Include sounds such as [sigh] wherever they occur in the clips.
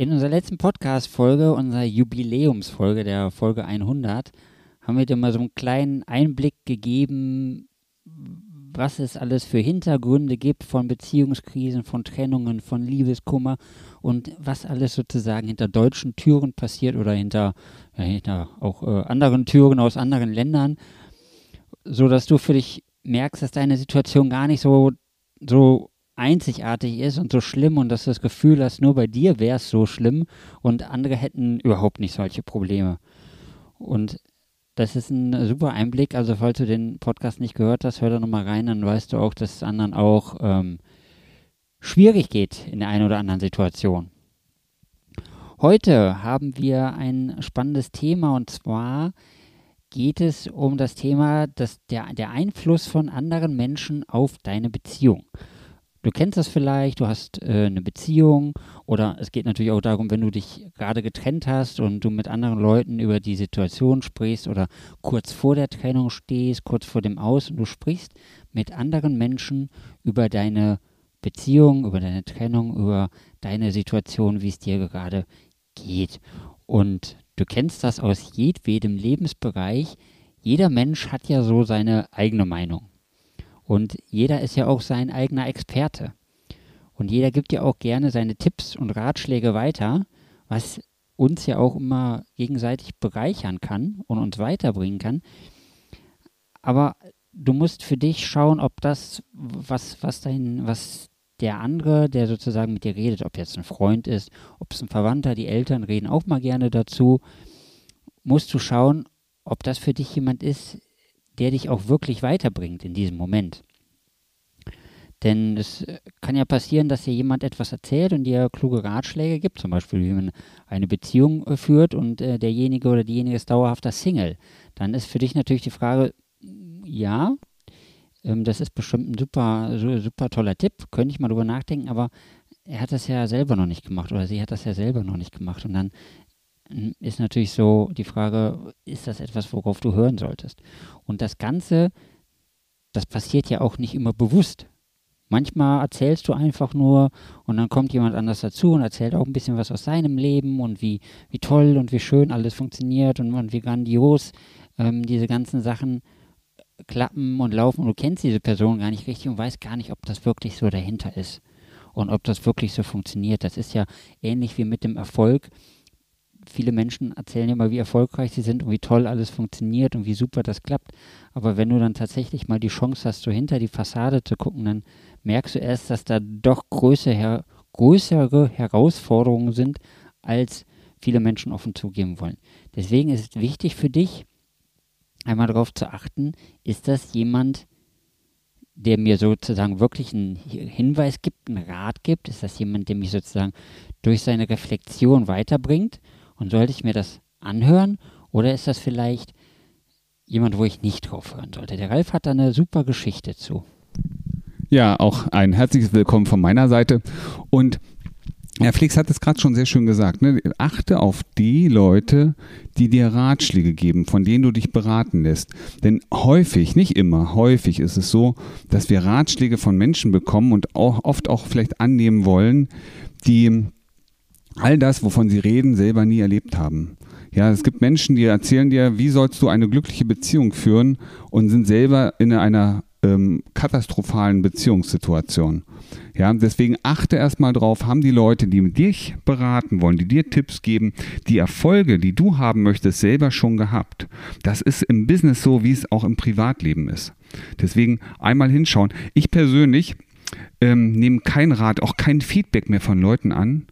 In unserer letzten Podcast-Folge, unserer Jubiläumsfolge, der Folge 100, haben wir dir mal so einen kleinen Einblick gegeben, was es alles für Hintergründe gibt von Beziehungskrisen, von Trennungen, von Liebeskummer und was alles sozusagen hinter deutschen Türen passiert oder hinter, ja, hinter auch äh, anderen Türen aus anderen Ländern, so dass du für dich merkst, dass deine Situation gar nicht so, so einzigartig ist und so schlimm und dass du das Gefühl hast, nur bei dir wäre es so schlimm und andere hätten überhaupt nicht solche Probleme. Und das ist ein super Einblick. Also, falls du den Podcast nicht gehört hast, hör da nochmal rein, dann weißt du auch, dass es anderen auch ähm, schwierig geht in der einen oder anderen Situation. Heute haben wir ein spannendes Thema und zwar geht es um das Thema dass der, der Einfluss von anderen Menschen auf deine Beziehung. Du kennst das vielleicht, du hast äh, eine Beziehung oder es geht natürlich auch darum, wenn du dich gerade getrennt hast und du mit anderen Leuten über die Situation sprichst oder kurz vor der Trennung stehst, kurz vor dem Aus und du sprichst mit anderen Menschen über deine Beziehung, über deine Trennung, über deine Situation, wie es dir gerade geht. Und du kennst das aus jedwedem Lebensbereich. Jeder Mensch hat ja so seine eigene Meinung. Und jeder ist ja auch sein eigener Experte. Und jeder gibt ja auch gerne seine Tipps und Ratschläge weiter, was uns ja auch immer gegenseitig bereichern kann und uns weiterbringen kann. Aber du musst für dich schauen, ob das, was, was dein, was der andere, der sozusagen mit dir redet, ob jetzt ein Freund ist, ob es ein Verwandter, die Eltern reden auch mal gerne dazu, musst du schauen, ob das für dich jemand ist, der dich auch wirklich weiterbringt in diesem Moment. Denn es kann ja passieren, dass dir jemand etwas erzählt und dir kluge Ratschläge gibt, zum Beispiel wie man eine Beziehung äh, führt und äh, derjenige oder diejenige ist dauerhafter Single. Dann ist für dich natürlich die Frage, ja, ähm, das ist bestimmt ein super, super toller Tipp, könnte ich mal drüber nachdenken, aber er hat das ja selber noch nicht gemacht oder sie hat das ja selber noch nicht gemacht. Und dann ist natürlich so die Frage, ist das etwas, worauf du hören solltest? Und das Ganze, das passiert ja auch nicht immer bewusst. Manchmal erzählst du einfach nur und dann kommt jemand anders dazu und erzählt auch ein bisschen was aus seinem Leben und wie, wie toll und wie schön alles funktioniert und, und wie grandios ähm, diese ganzen Sachen klappen und laufen und du kennst diese Person gar nicht richtig und weißt gar nicht, ob das wirklich so dahinter ist und ob das wirklich so funktioniert. Das ist ja ähnlich wie mit dem Erfolg viele Menschen erzählen immer, wie erfolgreich sie sind und wie toll alles funktioniert und wie super das klappt. Aber wenn du dann tatsächlich mal die Chance hast, so hinter die Fassade zu gucken, dann merkst du erst, dass da doch größere, größere Herausforderungen sind, als viele Menschen offen zugeben wollen. Deswegen ist es wichtig für dich, einmal darauf zu achten, ist das jemand, der mir sozusagen wirklich einen Hinweis gibt, einen Rat gibt? Ist das jemand, der mich sozusagen durch seine Reflexion weiterbringt? Und sollte ich mir das anhören oder ist das vielleicht jemand, wo ich nicht drauf hören sollte? Der Ralf hat da eine super Geschichte zu. Ja, auch ein herzliches Willkommen von meiner Seite. Und ja, Felix hat es gerade schon sehr schön gesagt. Ne? Achte auf die Leute, die dir Ratschläge geben, von denen du dich beraten lässt. Denn häufig, nicht immer, häufig ist es so, dass wir Ratschläge von Menschen bekommen und auch oft auch vielleicht annehmen wollen, die all das, wovon sie reden, selber nie erlebt haben. Ja, es gibt Menschen, die erzählen dir, wie sollst du eine glückliche Beziehung führen und sind selber in einer ähm, katastrophalen Beziehungssituation. Ja, deswegen achte erstmal drauf, haben die Leute, die dich beraten wollen, die dir Tipps geben, die Erfolge, die du haben möchtest, selber schon gehabt. Das ist im Business so, wie es auch im Privatleben ist. Deswegen einmal hinschauen. Ich persönlich ähm, nehme kein Rat, auch kein Feedback mehr von Leuten an,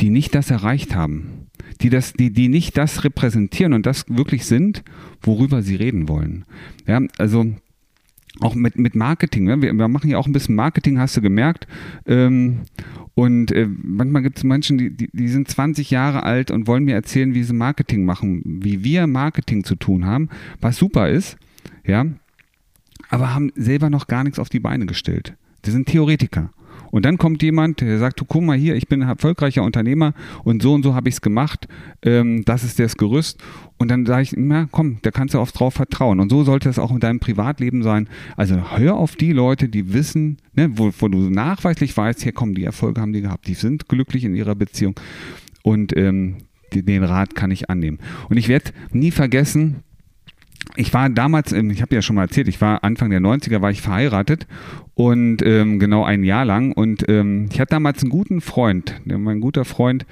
die nicht das erreicht haben, die, das, die, die nicht das repräsentieren und das wirklich sind, worüber sie reden wollen. Ja, also auch mit, mit Marketing. Ne? Wir, wir, machen ja auch ein bisschen Marketing, hast du gemerkt. Ähm, und äh, manchmal gibt es Menschen, die, die, die, sind 20 Jahre alt und wollen mir erzählen, wie sie Marketing machen, wie wir Marketing zu tun haben, was super ist, ja, aber haben selber noch gar nichts auf die Beine gestellt. Die sind Theoretiker. Und dann kommt jemand, der sagt, du guck mal hier, ich bin ein erfolgreicher Unternehmer und so und so habe ich es gemacht. Ähm, das ist das Gerüst. Und dann sage ich, na komm, da kannst du auf drauf vertrauen. Und so sollte es auch in deinem Privatleben sein. Also hör auf die Leute, die wissen, ne, wo, wo du nachweislich weißt, hier kommen die Erfolge haben die gehabt. Die sind glücklich in ihrer Beziehung. Und ähm, den Rat kann ich annehmen. Und ich werde nie vergessen, ich war damals, ich habe ja schon mal erzählt, ich war Anfang der 90er, war ich verheiratet und ähm, genau ein Jahr lang. Und ähm, ich hatte damals einen guten Freund, mein guter Freund,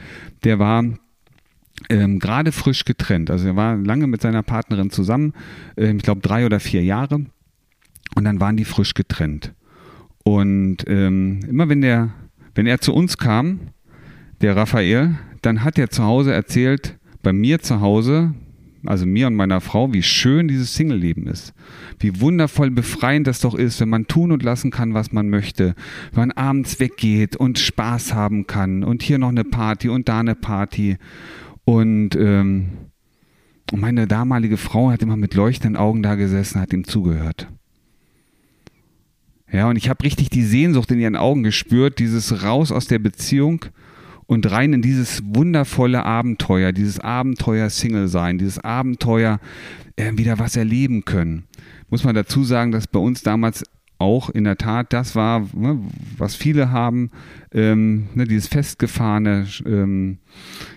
der war ähm, gerade frisch getrennt. Also er war lange mit seiner Partnerin zusammen, ähm, ich glaube drei oder vier Jahre. Und dann waren die frisch getrennt. Und ähm, immer wenn der, wenn er zu uns kam, der Raphael, dann hat er zu Hause erzählt, bei mir zu Hause, also mir und meiner Frau, wie schön dieses Single-Leben ist. Wie wundervoll befreiend das doch ist, wenn man tun und lassen kann, was man möchte. Wenn man abends weggeht und Spaß haben kann und hier noch eine Party und da eine Party. Und ähm, meine damalige Frau hat immer mit leuchtenden Augen da gesessen, hat ihm zugehört. Ja, und ich habe richtig die Sehnsucht in ihren Augen gespürt, dieses Raus aus der Beziehung und rein in dieses wundervolle Abenteuer, dieses Abenteuer Single sein, dieses Abenteuer äh, wieder was erleben können. Muss man dazu sagen, dass bei uns damals auch in der Tat das war, ne, was viele haben, ähm, ne, dieses festgefahrene, ähm,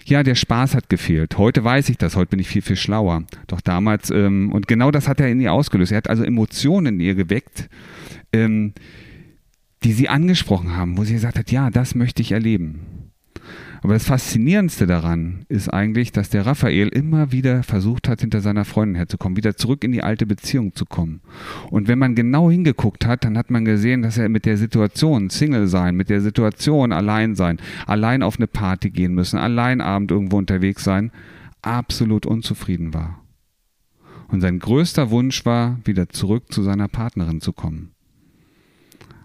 ja, der Spaß hat gefehlt. Heute weiß ich das, heute bin ich viel, viel schlauer. Doch damals, ähm, und genau das hat er in ihr ausgelöst. Er hat also Emotionen in ihr geweckt, ähm, die sie angesprochen haben, wo sie gesagt hat, ja, das möchte ich erleben. Aber das Faszinierendste daran ist eigentlich, dass der Raphael immer wieder versucht hat, hinter seiner Freundin herzukommen, wieder zurück in die alte Beziehung zu kommen. Und wenn man genau hingeguckt hat, dann hat man gesehen, dass er mit der Situation Single sein, mit der Situation allein sein, allein auf eine Party gehen müssen, allein Abend irgendwo unterwegs sein, absolut unzufrieden war. Und sein größter Wunsch war, wieder zurück zu seiner Partnerin zu kommen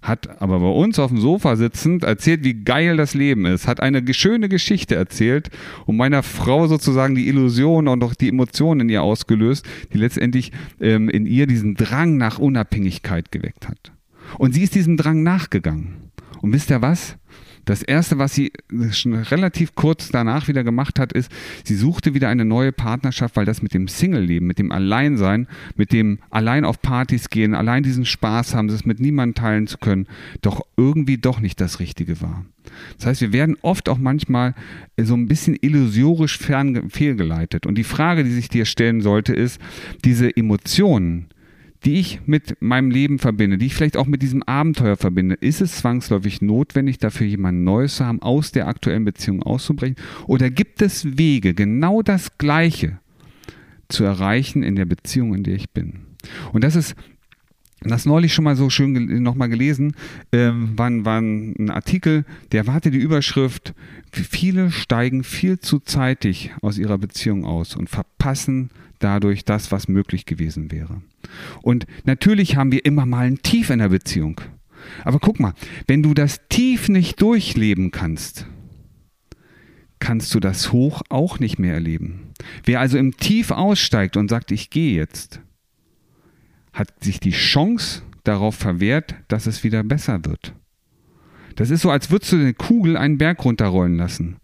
hat aber bei uns auf dem Sofa sitzend erzählt, wie geil das Leben ist, hat eine schöne Geschichte erzählt und meiner Frau sozusagen die Illusion und auch die Emotionen in ihr ausgelöst, die letztendlich ähm, in ihr diesen Drang nach Unabhängigkeit geweckt hat. Und sie ist diesem Drang nachgegangen. Und wisst ihr was? Das erste, was sie schon relativ kurz danach wieder gemacht hat, ist, sie suchte wieder eine neue Partnerschaft, weil das mit dem Single-Leben, mit dem Alleinsein, mit dem allein auf Partys gehen, allein diesen Spaß haben, das mit niemandem teilen zu können, doch irgendwie doch nicht das Richtige war. Das heißt, wir werden oft auch manchmal so ein bisschen illusorisch fehlgeleitet. Und die Frage, die sich dir stellen sollte, ist, diese Emotionen, die ich mit meinem Leben verbinde, die ich vielleicht auch mit diesem Abenteuer verbinde, ist es zwangsläufig notwendig, dafür jemand Neues zu haben, aus der aktuellen Beziehung auszubrechen? Oder gibt es Wege, genau das Gleiche zu erreichen in der Beziehung, in der ich bin? Und das ist das neulich schon mal so schön nochmal gelesen, ähm, war, war ein Artikel, der hatte die Überschrift, viele steigen viel zu zeitig aus ihrer Beziehung aus und verpassen dadurch das, was möglich gewesen wäre. Und natürlich haben wir immer mal ein Tief in der Beziehung. Aber guck mal, wenn du das Tief nicht durchleben kannst, kannst du das Hoch auch nicht mehr erleben. Wer also im Tief aussteigt und sagt, ich gehe jetzt, hat sich die Chance darauf verwehrt, dass es wieder besser wird. Das ist so, als würdest du eine Kugel einen Berg runterrollen lassen.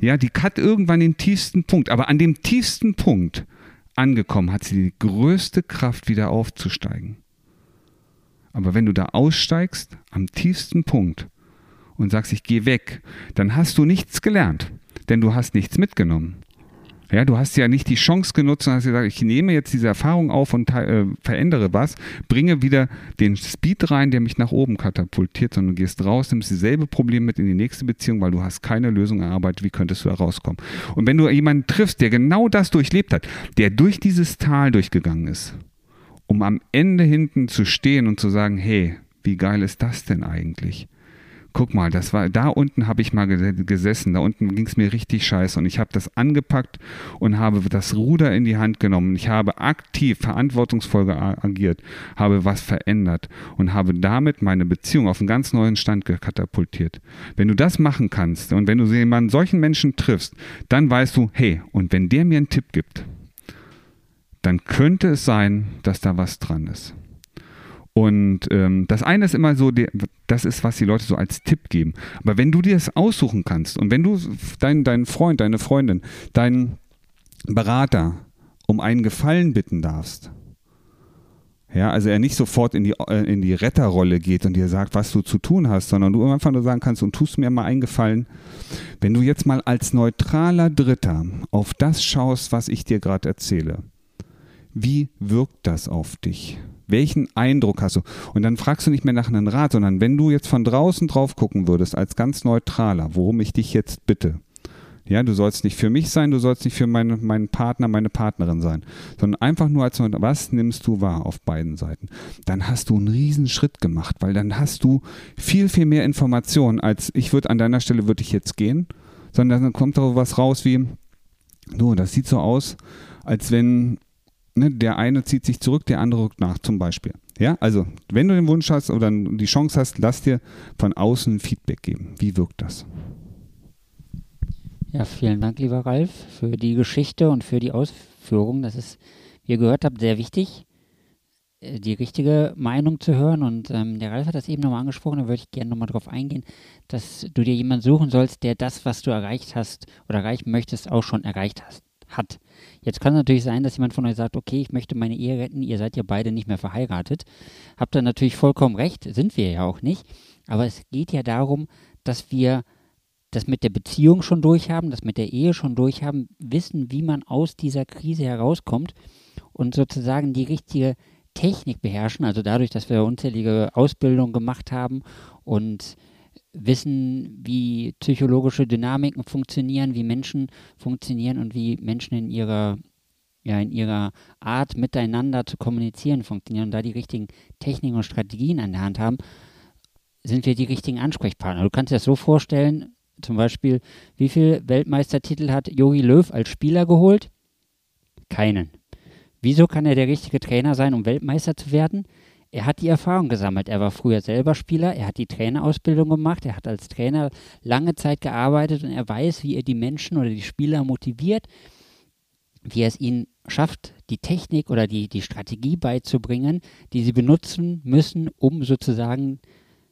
Ja, die hat irgendwann den tiefsten Punkt, aber an dem tiefsten Punkt angekommen, hat sie die größte Kraft, wieder aufzusteigen. Aber wenn du da aussteigst, am tiefsten Punkt, und sagst, ich gehe weg, dann hast du nichts gelernt, denn du hast nichts mitgenommen. Ja, du hast ja nicht die Chance genutzt und hast gesagt, ich nehme jetzt diese Erfahrung auf und äh, verändere was, bringe wieder den Speed rein, der mich nach oben katapultiert, sondern du gehst raus, nimmst dieselbe Problem mit in die nächste Beziehung, weil du hast keine Lösung erarbeitet, wie könntest du da rauskommen. Und wenn du jemanden triffst, der genau das durchlebt hat, der durch dieses Tal durchgegangen ist, um am Ende hinten zu stehen und zu sagen, hey, wie geil ist das denn eigentlich? Guck mal, das war, da unten habe ich mal gesessen, da unten ging es mir richtig scheiße und ich habe das angepackt und habe das Ruder in die Hand genommen. Ich habe aktiv, verantwortungsvoll agiert, habe was verändert und habe damit meine Beziehung auf einen ganz neuen Stand katapultiert. Wenn du das machen kannst und wenn du jemanden solchen Menschen triffst, dann weißt du, hey, und wenn der mir einen Tipp gibt, dann könnte es sein, dass da was dran ist. Und ähm, das eine ist immer so, das ist, was die Leute so als Tipp geben. Aber wenn du dir das aussuchen kannst und wenn du deinen dein Freund, deine Freundin, deinen Berater um einen Gefallen bitten darfst, ja, also er nicht sofort in die, äh, in die Retterrolle geht und dir sagt, was du zu tun hast, sondern du einfach nur sagen kannst und tust mir mal einen Gefallen. Wenn du jetzt mal als neutraler Dritter auf das schaust, was ich dir gerade erzähle, wie wirkt das auf dich? Welchen Eindruck hast du? Und dann fragst du nicht mehr nach einem Rat, sondern wenn du jetzt von draußen drauf gucken würdest, als ganz neutraler, worum ich dich jetzt bitte. Ja, du sollst nicht für mich sein, du sollst nicht für meine, meinen Partner, meine Partnerin sein, sondern einfach nur als was nimmst du wahr auf beiden Seiten. Dann hast du einen riesen Schritt gemacht, weil dann hast du viel, viel mehr Informationen, als ich würde an deiner Stelle würde ich jetzt gehen, sondern dann kommt da was raus wie, du, das sieht so aus, als wenn ne, der eine zieht sich zurück, der andere rückt nach, zum Beispiel. Ja, also wenn du den Wunsch hast oder die Chance hast, lass dir von außen Feedback geben. Wie wirkt das? Ja, vielen Dank, lieber Ralf, für die Geschichte und für die Ausführung. Das ist, wie ihr gehört habt, sehr wichtig, äh, die richtige Meinung zu hören. Und ähm, der Ralf hat das eben nochmal angesprochen, da würde ich gerne nochmal darauf eingehen, dass du dir jemanden suchen sollst, der das, was du erreicht hast oder erreichen möchtest, auch schon erreicht hast, hat. Jetzt kann es natürlich sein, dass jemand von euch sagt, okay, ich möchte meine Ehe retten, ihr seid ja beide nicht mehr verheiratet. Habt ihr natürlich vollkommen recht, sind wir ja auch nicht. Aber es geht ja darum, dass wir das mit der Beziehung schon durchhaben, das mit der Ehe schon durchhaben, wissen, wie man aus dieser Krise herauskommt und sozusagen die richtige Technik beherrschen, also dadurch, dass wir unzählige Ausbildungen gemacht haben und wissen, wie psychologische Dynamiken funktionieren, wie Menschen funktionieren und wie Menschen in ihrer, ja, in ihrer Art miteinander zu kommunizieren funktionieren und da die richtigen Techniken und Strategien an der Hand haben, sind wir die richtigen Ansprechpartner. Du kannst dir das so vorstellen, zum Beispiel, wie viele Weltmeistertitel hat Jogi Löw als Spieler geholt? Keinen. Wieso kann er der richtige Trainer sein, um Weltmeister zu werden? Er hat die Erfahrung gesammelt. Er war früher selber Spieler, er hat die Trainerausbildung gemacht, er hat als Trainer lange Zeit gearbeitet und er weiß, wie er die Menschen oder die Spieler motiviert, wie er es ihnen schafft, die Technik oder die, die Strategie beizubringen, die sie benutzen müssen, um sozusagen,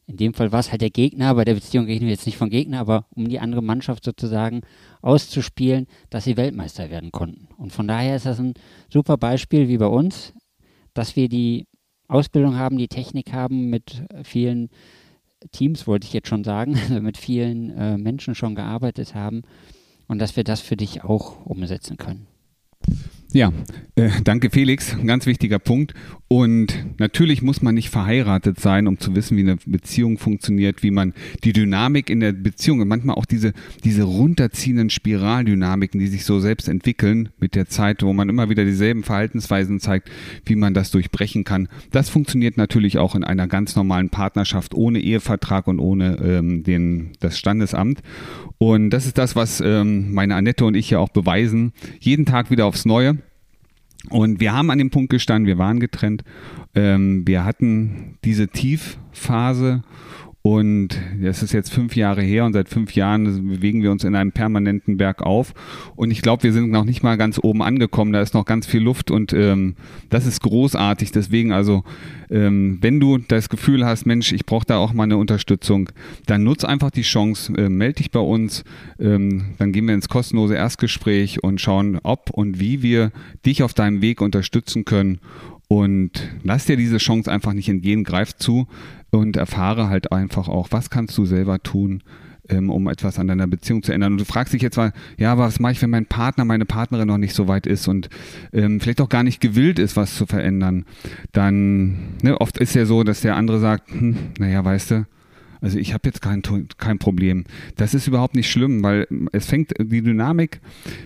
in dem Fall war es halt der Gegner, bei der Beziehung reden wir jetzt nicht von Gegner, aber um die andere Mannschaft sozusagen auszuspielen, dass sie Weltmeister werden konnten. Und von daher ist das ein super Beispiel wie bei uns, dass wir die Ausbildung haben, die Technik haben, mit vielen Teams, wollte ich jetzt schon sagen, [laughs] also mit vielen äh, Menschen schon gearbeitet haben und dass wir das für dich auch umsetzen können. Ja, äh, danke Felix, ganz wichtiger Punkt. Und natürlich muss man nicht verheiratet sein, um zu wissen, wie eine Beziehung funktioniert, wie man die Dynamik in der Beziehung, manchmal auch diese, diese runterziehenden Spiraldynamiken, die sich so selbst entwickeln mit der Zeit, wo man immer wieder dieselben Verhaltensweisen zeigt, wie man das durchbrechen kann. Das funktioniert natürlich auch in einer ganz normalen Partnerschaft ohne Ehevertrag und ohne ähm, den, das Standesamt. Und das ist das, was ähm, meine Annette und ich ja auch beweisen, jeden Tag wieder aufs Neue. Und wir haben an dem Punkt gestanden, wir waren getrennt. Ähm, wir hatten diese Tiefphase und das ist jetzt fünf Jahre her und seit fünf Jahren bewegen wir uns in einem permanenten Berg auf. Und ich glaube, wir sind noch nicht mal ganz oben angekommen. Da ist noch ganz viel Luft und ähm, das ist großartig. Deswegen also, ähm, wenn du das Gefühl hast, Mensch, ich brauche da auch mal eine Unterstützung, dann nutz einfach die Chance, äh, melde dich bei uns. Ähm, dann gehen wir ins kostenlose Erstgespräch und schauen, ob und wie wir dich auf deinem Weg unterstützen können. Und lass dir diese Chance einfach nicht entgehen, greif zu und erfahre halt einfach auch, was kannst du selber tun, ähm, um etwas an deiner Beziehung zu ändern. Und du fragst dich jetzt mal, ja, was mache ich, wenn mein Partner, meine Partnerin noch nicht so weit ist und ähm, vielleicht auch gar nicht gewillt ist, was zu verändern. Dann, ne, oft ist ja so, dass der andere sagt, hm, naja, weißt du, Also ich habe jetzt kein, kein Problem. Das ist überhaupt nicht schlimm, weil es fängt die Dynamik,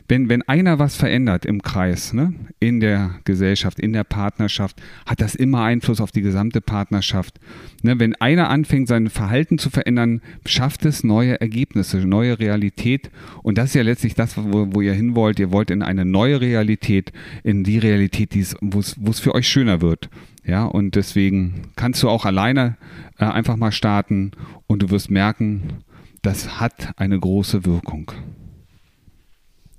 wenn, wenn einer was verändert im Kreis, ne, in der Gesellschaft, in der Partnerschaft, hat das immer Einfluss auf die gesamte Partnerschaft. Ne, wenn einer anfängt, sein Verhalten zu verändern, schafft es neue Ergebnisse, neue Realität. Und das ist ja letztlich das, wo, wo ihr hin wollt. Ihr wollt in eine neue Realität, in die Realität, wo es für euch schöner wird. Ja, und deswegen kannst du auch alleine äh, einfach mal starten und du wirst merken, das hat eine große Wirkung.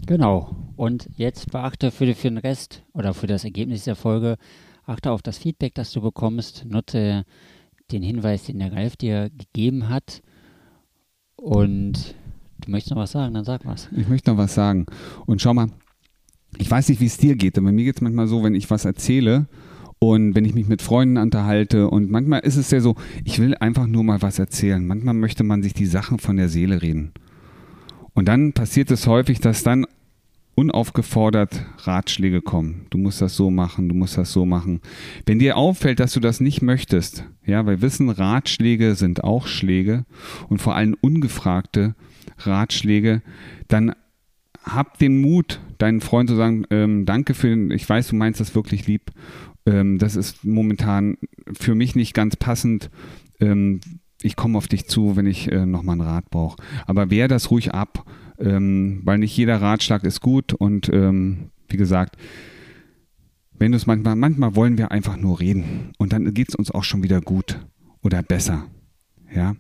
Genau. Und jetzt beachte für, für den Rest oder für das Ergebnis der Folge, achte auf das Feedback, das du bekommst, nutze den Hinweis, den der Ralf dir gegeben hat. Und du möchtest noch was sagen, dann sag was. Ich möchte noch was sagen. Und schau mal, ich weiß nicht, wie es dir geht, aber mir geht es manchmal so, wenn ich was erzähle, und wenn ich mich mit Freunden unterhalte und manchmal ist es ja so, ich will einfach nur mal was erzählen. Manchmal möchte man sich die Sachen von der Seele reden. Und dann passiert es häufig, dass dann unaufgefordert Ratschläge kommen. Du musst das so machen, du musst das so machen. Wenn dir auffällt, dass du das nicht möchtest, ja, weil Wissen, Ratschläge sind auch Schläge und vor allem ungefragte Ratschläge, dann hab den Mut, deinen Freund zu sagen, ähm, danke für den, ich weiß, du meinst das wirklich lieb ähm, das ist momentan für mich nicht ganz passend. Ähm, ich komme auf dich zu, wenn ich äh, nochmal einen Rat brauche. Aber wehr das ruhig ab, ähm, weil nicht jeder Ratschlag ist gut und ähm, wie gesagt, wenn du es manchmal, manchmal wollen wir einfach nur reden und dann geht es uns auch schon wieder gut oder besser. Ja,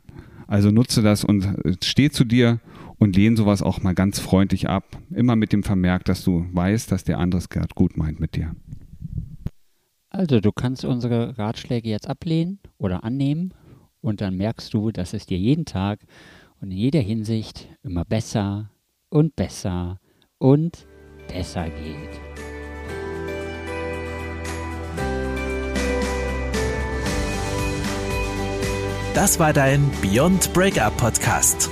also nutze das und äh, steh zu dir und lehne sowas auch mal ganz freundlich ab. Immer mit dem Vermerk, dass du weißt, dass der andere es gerade gut meint mit dir. Also du kannst unsere Ratschläge jetzt ablehnen oder annehmen und dann merkst du, dass es dir jeden Tag und in jeder Hinsicht immer besser und besser und besser geht. Das war dein Beyond Breakup Podcast.